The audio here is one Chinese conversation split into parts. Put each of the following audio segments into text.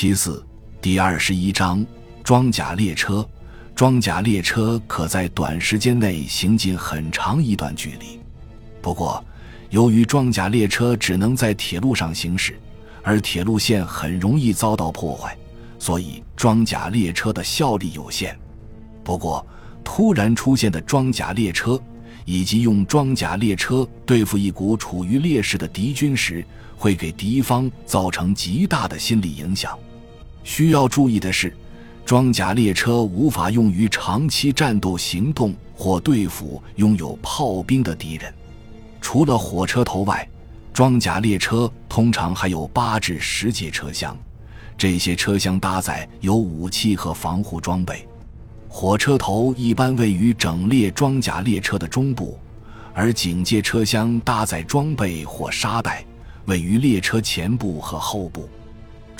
其四，第二十一章装甲列车。装甲列车可在短时间内行进很长一段距离。不过，由于装甲列车只能在铁路上行驶，而铁路线很容易遭到破坏，所以装甲列车的效力有限。不过，突然出现的装甲列车，以及用装甲列车对付一股处于劣势的敌军时，会给敌方造成极大的心理影响。需要注意的是。装甲列车无法用于长期战斗行动或对付拥有炮兵的敌人。除了火车头外，装甲列车通常还有八至十节车厢，这些车厢搭载有武器和防护装备。火车头一般位于整列装甲列车的中部，而警戒车厢搭载装备或沙袋，位于列车前部和后部。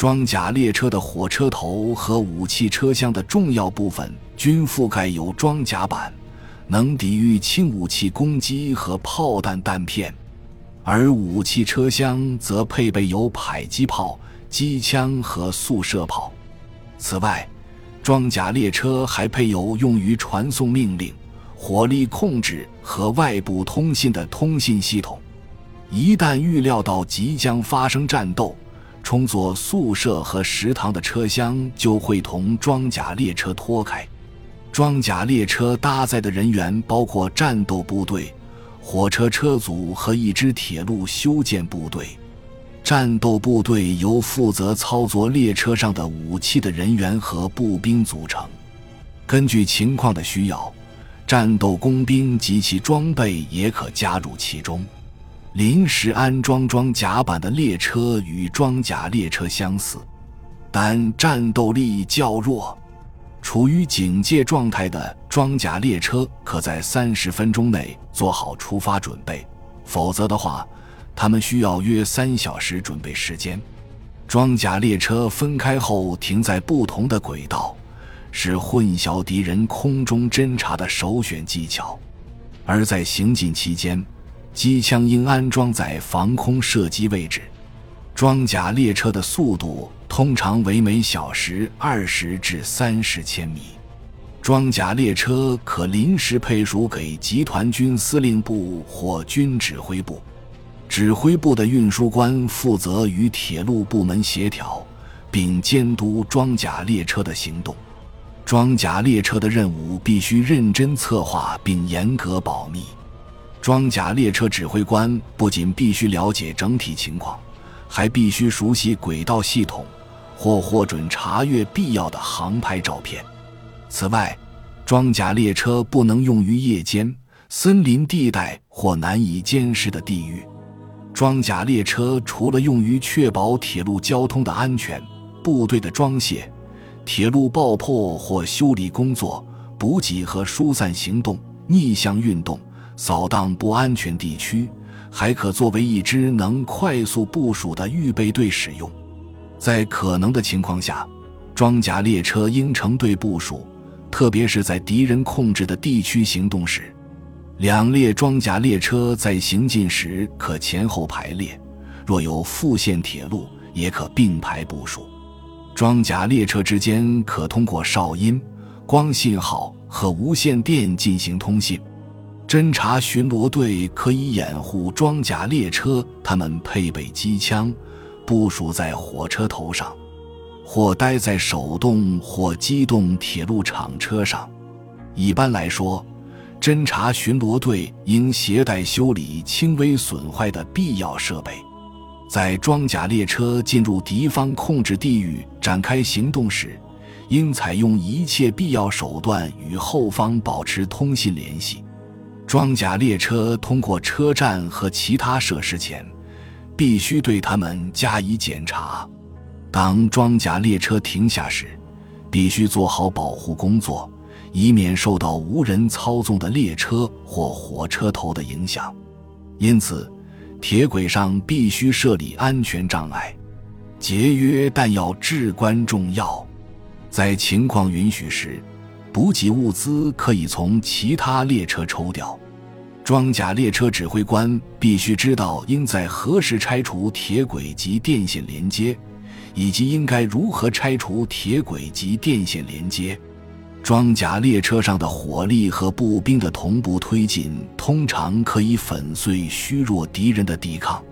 装甲列车的火车头和武器车厢的重要部分均覆盖有装甲板，能抵御轻武器攻击和炮弹弹片，而武器车厢则配备有迫击炮、机枪和速射炮。此外，装甲列车还配有用于传送命令、火力控制和外部通信的通信系统。一旦预料到即将发生战斗，充作宿舍和食堂的车厢就会同装甲列车脱开。装甲列车搭载的人员包括战斗部队、火车车组和一支铁路修建部队。战斗部队由负责操作列车上的武器的人员和步兵组成。根据情况的需要，战斗工兵及其装备也可加入其中。临时安装装甲板的列车与装甲列车相似，但战斗力较弱。处于警戒状态的装甲列车可在三十分钟内做好出发准备，否则的话，他们需要约三小时准备时间。装甲列车分开后停在不同的轨道，是混淆敌人空中侦察的首选技巧，而在行进期间。机枪应安装在防空射击位置。装甲列车的速度通常为每小时二十至三十千米。装甲列车可临时配属给集团军司令部或军指挥部。指挥部的运输官负责与铁路部门协调，并监督装甲列车的行动。装甲列车的任务必须认真策划并严格保密。装甲列车指挥官不仅必须了解整体情况，还必须熟悉轨道系统，或获准查阅必要的航拍照片。此外，装甲列车不能用于夜间、森林地带或难以监视的地域。装甲列车除了用于确保铁路交通的安全、部队的装卸、铁路爆破或修理工作、补给和疏散行动、逆向运动。扫荡不安全地区，还可作为一支能快速部署的预备队使用。在可能的情况下，装甲列车应成队部署，特别是在敌人控制的地区行动时。两列装甲列车在行进时可前后排列，若有复线铁路，也可并排部署。装甲列车之间可通过哨音、光信号和无线电进行通信。侦察巡逻队可以掩护装甲列车，他们配备机枪，部署在火车头上，或待在手动或机动铁路场车上。一般来说，侦察巡逻队应携带修理轻微损坏的必要设备。在装甲列车进入敌方控制地域展开行动时，应采用一切必要手段与后方保持通信联系。装甲列车通过车站和其他设施前，必须对它们加以检查。当装甲列车停下时，必须做好保护工作，以免受到无人操纵的列车或火车头的影响。因此，铁轨上必须设立安全障碍。节约弹药至关重要。在情况允许时。补给物资可以从其他列车抽调。装甲列车指挥官必须知道应在何时拆除铁轨及电线连接，以及应该如何拆除铁轨及电线连接。装甲列车上的火力和步兵的同步推进，通常可以粉碎虚弱敌人的抵抗；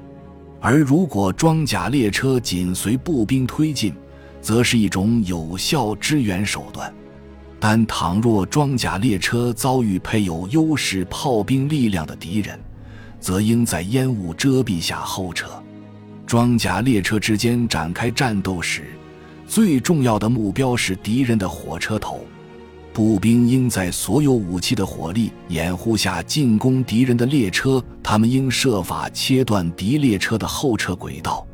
而如果装甲列车紧随步兵推进，则是一种有效支援手段。但倘若装甲列车遭遇配有优势炮兵力量的敌人，则应在烟雾遮蔽下后撤。装甲列车之间展开战斗时，最重要的目标是敌人的火车头。步兵应在所有武器的火力掩护下进攻敌人的列车，他们应设法切断敌列车的后撤轨道，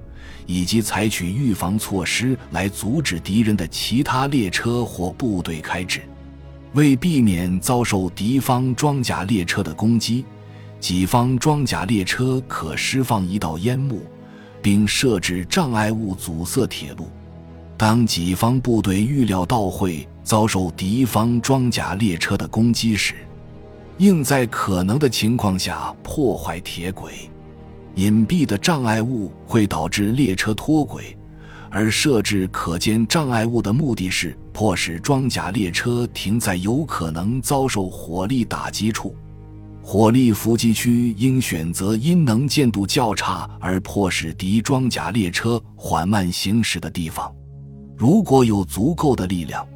以及采取预防措施来阻止敌人的其他列车或部队开至。为避免遭受敌方装甲列车的攻击，己方装甲列车可释放一道烟幕，并设置障碍物阻塞铁路。当己方部队预料到会遭受敌方装甲列车的攻击时，应在可能的情况下破坏铁轨。隐蔽的障碍物会导致列车脱轨，而设置可见障碍物的目的是迫使装甲列车停在有可能遭受火力打击处。火力伏击区应选择因能见度较差而迫使敌装甲列车缓慢行驶的地方。如果有足够的力量，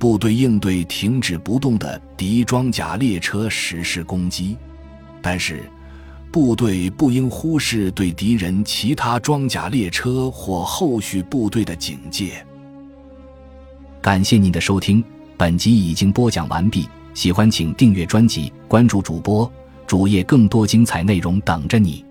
部队应对停止不动的敌装甲列车实施攻击，但是部队不应忽视对敌人其他装甲列车或后续部队的警戒。感谢您的收听，本集已经播讲完毕。喜欢请订阅专辑，关注主播主页，更多精彩内容等着你。